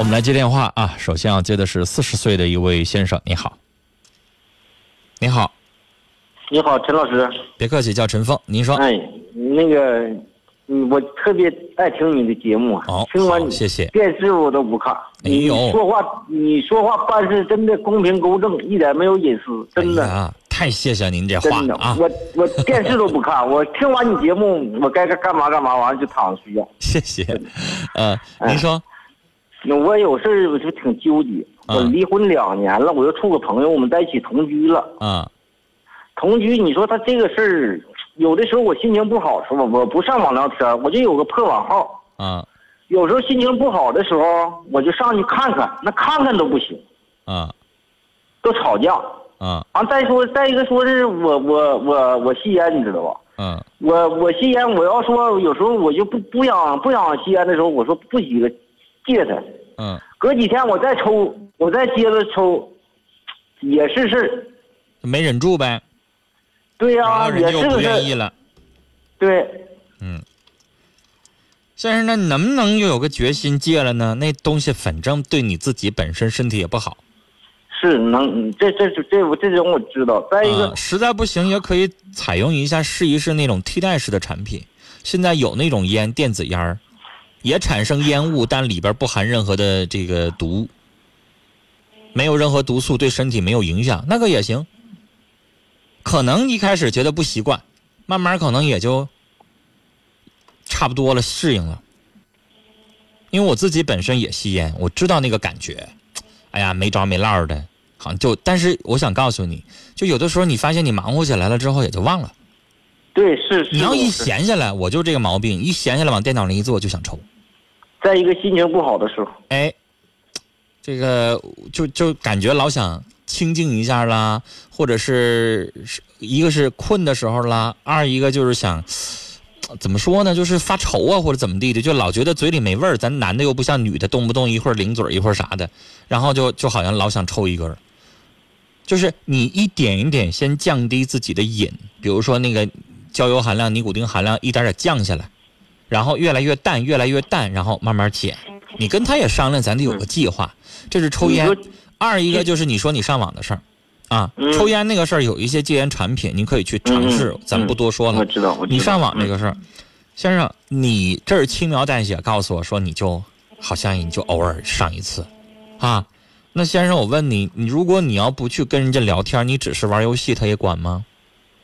我们来接电话啊！首先要接的是四十岁的一位先生，你好，你好，你好，陈老师。别客气，叫陈峰。您说，哎，那个，嗯，我特别爱听你的节目啊。好听完你好谢谢电视我都不看。你说话，你说话办事真的公平公正，一点没有隐私，真的，哎，太谢谢您这话了啊！我我电视都不看，我听完你节目，我该干干嘛干嘛，完了就躺着睡觉。谢谢。呃，哎您说，那我有事儿我就挺纠结。我嗯离婚两年了，我又处个朋友，我们在一起同居了。啊，同居，你说他这个事儿，有的时候我心情不好的时候，我不上网聊天，我就有个破网号。啊，有时候心情不好的时候，我就上去看看，那看看都不行，啊，都吵架。啊，完、再说再一个说是我我我我吸烟，你知道吧？嗯，我我吸烟，我要说有时候我就不不想不想吸烟的时候，我说不吸了，戒他。嗯，隔几天我再抽，我再接着抽，也是事儿。没忍住呗，对呀、然后人也家又不是个事儿。愿意了。对，嗯，先生，那你能不能又有个决心戒了呢？那东西反正对你自己本身身体也不好。是能，这这这这我这种我知道。再一个啊，，实在不行也可以采用一下试一试那种替代式的产品。现在有那种烟，电子烟儿，也产生烟雾，但里边不含任何的这个毒，没有任何毒素，对身体没有影响，那个也行。可能一开始觉得不习惯，慢慢可能也就差不多了，适应了。因为我自己本身也吸烟，我知道那个感觉。哎呀，没着没落的，好像就，但是我想告诉你，就有的时候你发现你忙活起来了之后也就忘了。对是是。你要一闲下来，我就这个毛病，一闲下来往电脑上一坐就想抽。在一个心情不好的时候，哎，这个就就感觉老想清静一下啦，或者是是一个是困的时候啦，二一个就是想怎么说呢，就是发愁啊或者怎么地的，就老觉得嘴里没味儿。咱男的又不像女的，动不动一会儿零嘴一会儿啥的，然后就就好像老想抽一根儿。就是你一点一点先降低自己的瘾，比如说那个焦油含量、尼古丁含量一点点降下来，然后越来越淡，越来越淡，然后慢慢减。你跟他也商量，咱得有个计划。这是抽烟，二一个就是你说你上网的事儿，啊，嗯抽烟那个事儿有一些戒烟产品，你可以去尝试，嗯咱不多说了。我知道，我知道。你上网这嗯个事儿，先生，你这儿轻描淡写告诉我说，你就好像你就偶尔上一次，啊，那先生，我问你，你如果你要不去跟人家聊天，你只是玩游戏，他也管吗？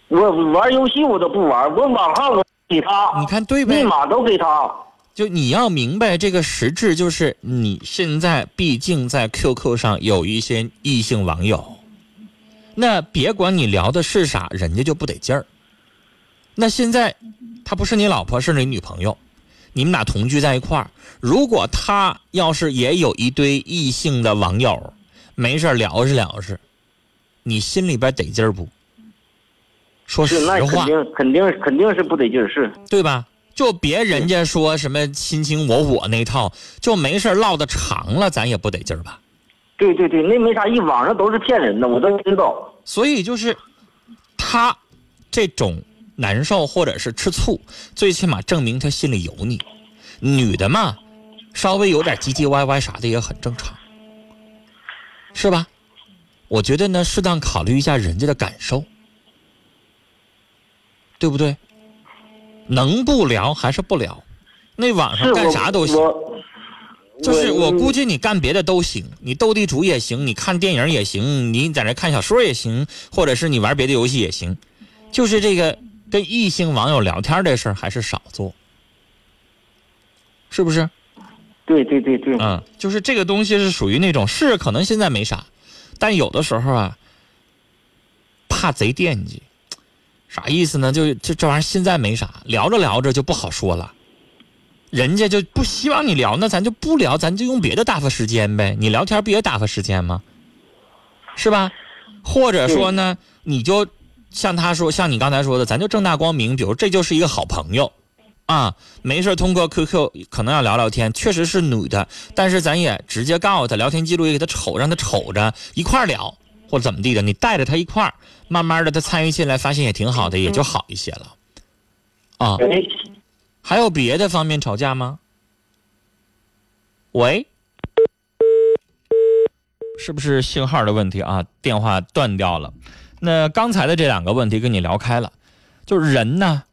我玩游戏我都不玩，我网号我给他，你看对呗？密码都给他。就你要明白这个实质，就是你现在毕竟在 QQ 上有一些异性网友，那别管你聊的是啥，人家就不得劲儿。那现在他不是你老婆，是你女朋友，你们俩同居在一块儿。如果他要是也有一堆异性的网友，没事聊着聊着，你心里边得劲儿不？说实是，那肯话，定肯定肯定是不得劲儿，是。对吧？就别人家说什么卿卿我我那套，就没事儿唠的长了，咱也不得劲儿吧？对对对，那没啥意，网上都是骗人的，我都知道。所以就是他这种难受或者是吃醋，最起码证明他心里有你。女的嘛，稍微有点唧唧歪歪啥的也很正常，是吧？我觉得呢，适当考虑一下人家的感受，对不对？能不聊还是不聊？那网上干啥都行。就是我估计计你干别的都行，你斗地主也行，你看电影也行，你在那看小说也行，或者是你玩别的游戏也行。就是这个跟异性网友聊天这事儿还是少做，是不是？对对对对，嗯，就是这个东西是属于那种是可能现在没啥，但有的时候啊，怕贼惦记，啥意思呢？就这这玩意儿现在没啥，聊着聊着就不好说了。人家就不希望你聊，那咱就不聊，咱就用别的打发时间呗。你聊天不也打发时间吗？是吧？或者说呢，你就像他说，像你刚才说的，咱就正大光明，比如这就是一个好朋友，啊，没事通过 QQ 可能要聊聊天，确实是女的，但是咱也直接告诉他，聊天记录也给他瞅，让他瞅着一块聊，或者怎么地的，你带着他一块儿，慢慢的他参与进来，发现也挺好的，也就好一些了。啊，哎，还有别的方面吵架吗？喂，是不是信号的问题啊？电话断掉了。那刚才的这两个问题跟你聊开了，就是人呢，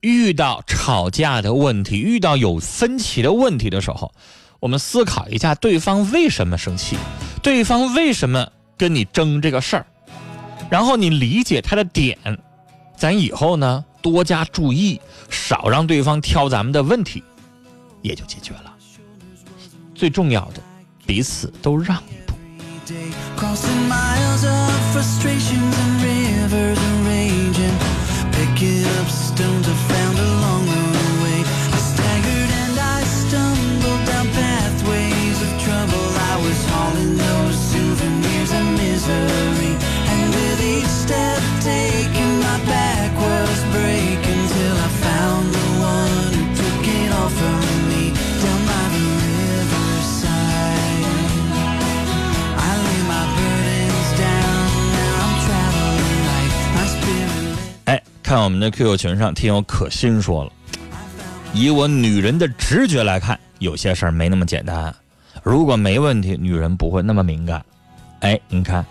遇到吵架的问题，遇到有分歧的问题的时候，我们思考一下对方为什么生气，对方为什么跟你争这个事儿，然后你理解他的点，咱以后呢多加注意，少让对方挑咱们的问题，也就解决了。最重要的，彼此都让一步。Misery. And with each step taken, my back was breaking till I found the one who took it all from me down by the riverside. I lay my burdens down, now I'm traveling light. My spirit 哎，看我们的 QQ 群上，听友可心说了，以我女人的直觉来看，有些事儿没那么简单。如果没问题，女人不会那么敏感。哎，你看，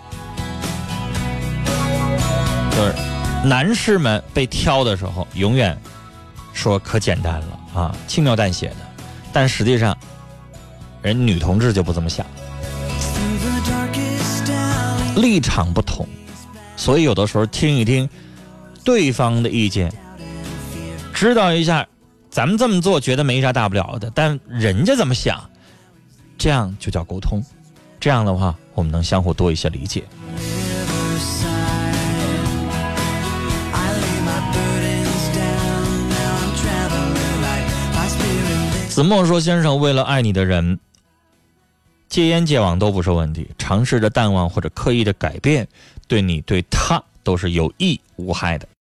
就是男士们被挑的时候，永远说可简单了啊，轻描淡写的，但实际上，人女同志就不这么想，立场不同，所以有的时候听一听对方的意见，知道一下，咱们这么做觉得没啥大不了的，但人家怎么想，这样就叫沟通。这样的话，我们能相互多一些理解。子墨说：“先生，为了爱你的人，戒烟戒网都不是问题，尝试着淡忘或者刻意的改变，对你对他都是有益无害的。”